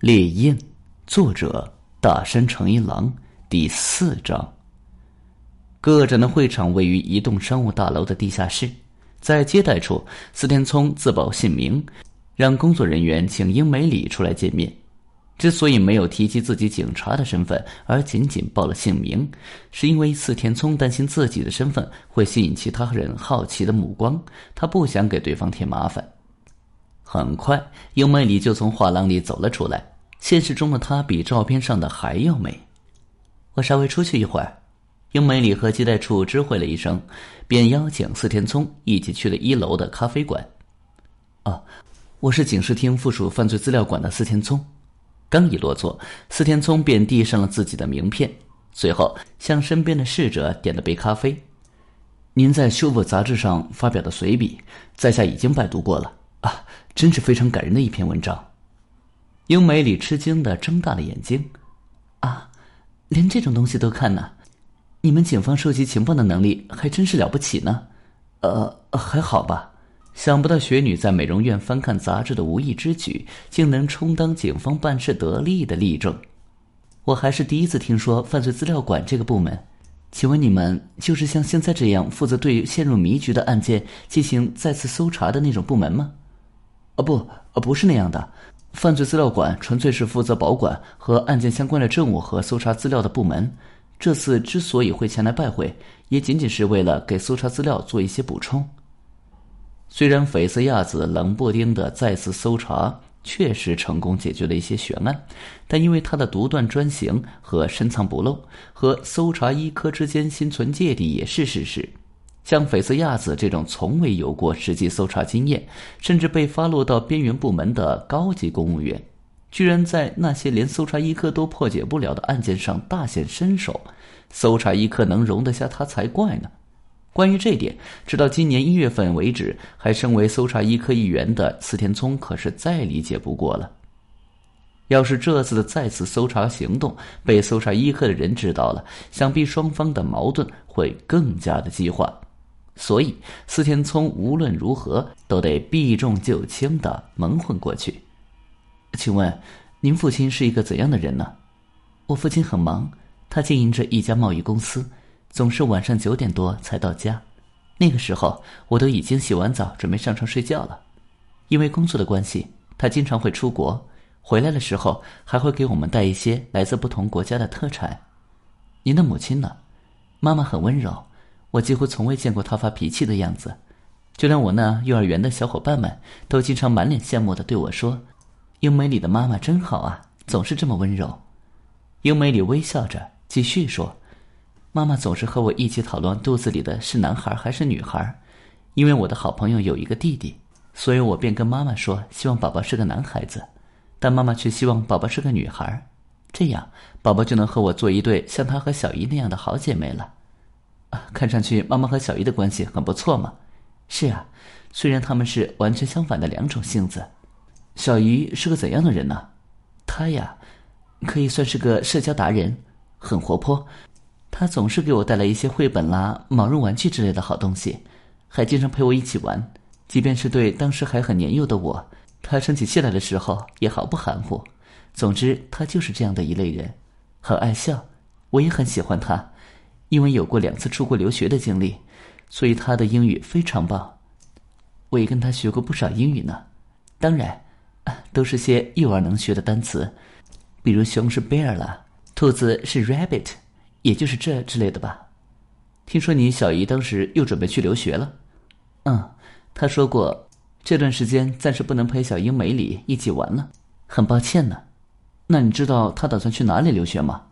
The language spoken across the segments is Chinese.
猎印，作者大山诚一郎，第四章。个展的会场位于一栋商务大楼的地下室，在接待处，司天聪自报姓名，让工作人员请英美里出来见面。之所以没有提及自己警察的身份，而仅仅报了姓名，是因为司天聪担心自己的身份会吸引其他人好奇的目光，他不想给对方添麻烦。很快，英美里就从画廊里走了出来。现实中的她比照片上的还要美。我稍微出去一会儿。英美里和接待处知会了一声，便邀请司天聪一起去了一楼的咖啡馆。哦，我是警视厅附属犯罪资料馆的司天聪。刚一落座，司天聪便递上了自己的名片，随后向身边的侍者点了杯咖啡。您在《修复》杂志上发表的随笔，在下已经拜读过了。啊，真是非常感人的一篇文章。英美里吃惊的睁大了眼睛，啊，连这种东西都看呢？你们警方收集情报的能力还真是了不起呢。呃，还好吧。想不到雪女在美容院翻看杂志的无意之举，竟能充当警方办事得力的例证。我还是第一次听说犯罪资料馆这个部门。请问你们就是像现在这样负责对陷入迷局的案件进行再次搜查的那种部门吗？哦不，呃，不是那样的。犯罪资料馆纯粹是负责保管和案件相关的证物和搜查资料的部门。这次之所以会前来拜会，也仅仅是为了给搜查资料做一些补充。虽然绯色亚子冷不丁的再次搜查确实成功解决了一些悬案，但因为他的独断专行和深藏不露，和搜查一科之间心存芥蒂也是事实。像斐斯亚子这种从未有过实际搜查经验，甚至被发落到边缘部门的高级公务员，居然在那些连搜查一科都破解不了的案件上大显身手，搜查一科能容得下他才怪呢。关于这点，直到今年一月份为止，还身为搜查一科一员的司天聪可是再理解不过了。要是这次的再次搜查行动被搜查一科的人知道了，想必双方的矛盾会更加的激化。所以，司天聪无论如何都得避重就轻的蒙混过去。请问，您父亲是一个怎样的人呢？我父亲很忙，他经营着一家贸易公司，总是晚上九点多才到家。那个时候，我都已经洗完澡，准备上床睡觉了。因为工作的关系，他经常会出国，回来的时候还会给我们带一些来自不同国家的特产。您的母亲呢？妈妈很温柔。我几乎从未见过他发脾气的样子，就连我那幼儿园的小伙伴们都经常满脸羡慕的对我说：“英美里的妈妈真好啊，总是这么温柔。”英美里微笑着继续说：“妈妈总是和我一起讨论肚子里的是男孩还是女孩，因为我的好朋友有一个弟弟，所以我便跟妈妈说希望宝宝是个男孩子，但妈妈却希望宝宝是个女孩，这样宝宝就能和我做一对像她和小姨那样的好姐妹了。”啊，看上去妈妈和小姨的关系很不错嘛。是啊，虽然他们是完全相反的两种性子。小姨是个怎样的人呢？她呀，可以算是个社交达人，很活泼。她总是给我带来一些绘本啦、毛绒玩具之类的好东西，还经常陪我一起玩。即便是对当时还很年幼的我，她生起气来的时候也毫不含糊。总之，她就是这样的一类人，很爱笑。我也很喜欢她。因为有过两次出国留学的经历，所以他的英语非常棒。我也跟他学过不少英语呢，当然，都是些幼儿能学的单词，比如熊是 bear 啦，兔子是 rabbit，也就是这之类的吧。听说你小姨当时又准备去留学了，嗯，她说过这段时间暂时不能陪小英美里一起玩了，很抱歉呢。那你知道她打算去哪里留学吗？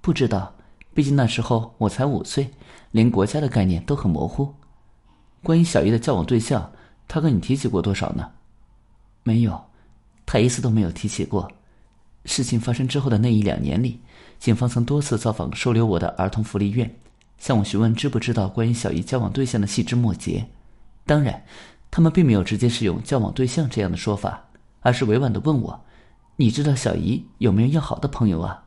不知道。毕竟那时候我才五岁，连国家的概念都很模糊。关于小姨的交往对象，他跟你提起过多少呢？没有，他一次都没有提起过。事情发生之后的那一两年里，警方曾多次造访收留我的儿童福利院，向我询问知不知道关于小姨交往对象的细枝末节。当然，他们并没有直接使用“交往对象”这样的说法，而是委婉的问我：“你知道小姨有没有要好的朋友啊？”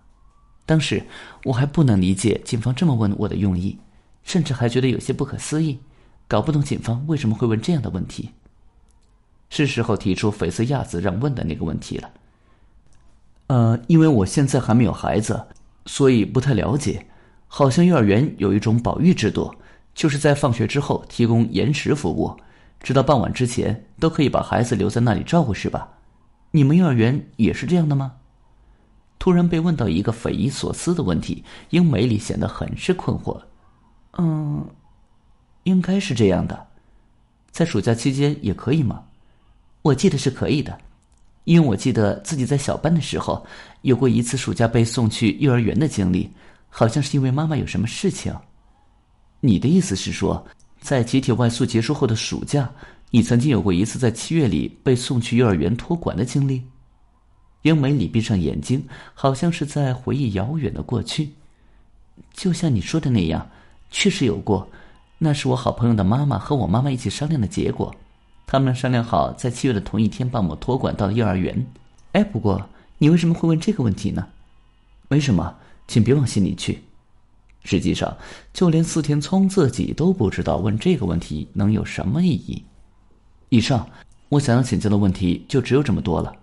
当时我还不能理解警方这么问我的用意，甚至还觉得有些不可思议，搞不懂警方为什么会问这样的问题。是时候提出绯色亚子让问的那个问题了。呃，因为我现在还没有孩子，所以不太了解。好像幼儿园有一种保育制度，就是在放学之后提供延时服务，直到傍晚之前都可以把孩子留在那里照顾，是吧？你们幼儿园也是这样的吗？突然被问到一个匪夷所思的问题，英美里显得很是困惑。嗯，应该是这样的，在暑假期间也可以吗？我记得是可以的，因为我记得自己在小班的时候有过一次暑假被送去幼儿园的经历。好像是因为妈妈有什么事情。你的意思是说，在集体外宿结束后的暑假，你曾经有过一次在七月里被送去幼儿园托管的经历？英美里闭上眼睛，好像是在回忆遥远的过去。就像你说的那样，确实有过。那是我好朋友的妈妈和我妈妈一起商量的结果。他们商量好在七月的同一天把我托管到幼儿园。哎，不过你为什么会问这个问题呢？没什么。请别往心里去。实际上，就连四田聪自己都不知道问这个问题能有什么意义。以上，我想要请教的问题就只有这么多了。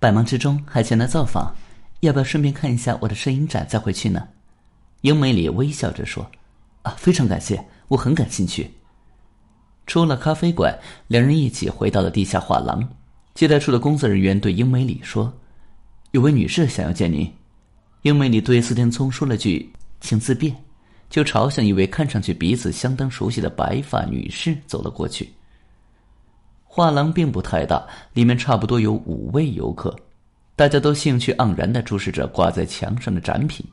百忙之中还前来造访，要不要顺便看一下我的摄影展再回去呢？英美里微笑着说：“啊，非常感谢，我很感兴趣。”出了咖啡馆，两人一起回到了地下画廊。接待处的工作人员对英美里说：“有位女士想要见您。”英美里对四天聪说了句“请自便”，就朝向一位看上去彼此相当熟悉的白发女士走了过去。画廊并不太大，里面差不多有五位游客，大家都兴趣盎然的注视着挂在墙上的展品。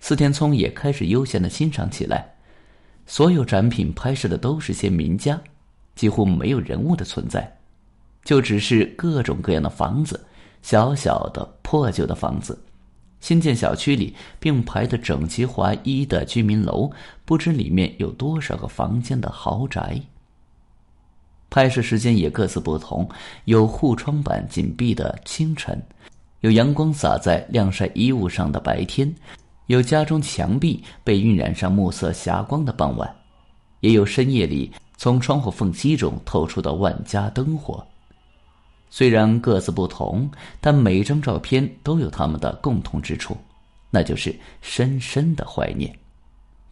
四天聪也开始悠闲的欣赏起来。所有展品拍摄的都是些名家，几乎没有人物的存在，就只是各种各样的房子，小小的破旧的房子。新建小区里并排的整齐划一的居民楼，不知里面有多少个房间的豪宅。拍摄时间也各自不同，有护窗板紧闭的清晨，有阳光洒在晾晒衣物上的白天，有家中墙壁被晕染上暮色霞光的傍晚，也有深夜里从窗户缝隙中透出的万家灯火。虽然各自不同，但每一张照片都有他们的共同之处，那就是深深的怀念。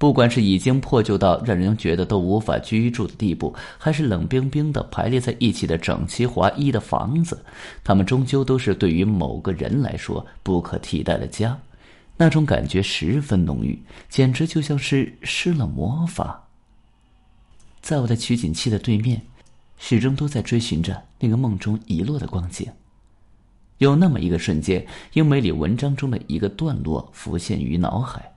不管是已经破旧到让人觉得都无法居住的地步，还是冷冰冰的排列在一起的整齐划一的房子，他们终究都是对于某个人来说不可替代的家。那种感觉十分浓郁，简直就像是施了魔法。在我的取景器的对面。始终都在追寻着那个梦中遗落的光景。有那么一个瞬间，英美里文章中的一个段落浮现于脑海，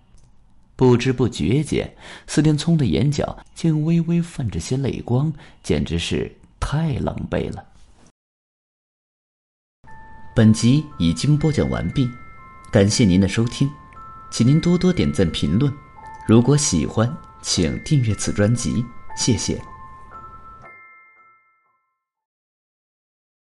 不知不觉间，司天聪的眼角竟微微泛着些泪光，简直是太狼狈了。本集已经播讲完毕，感谢您的收听，请您多多点赞评论。如果喜欢，请订阅此专辑，谢谢。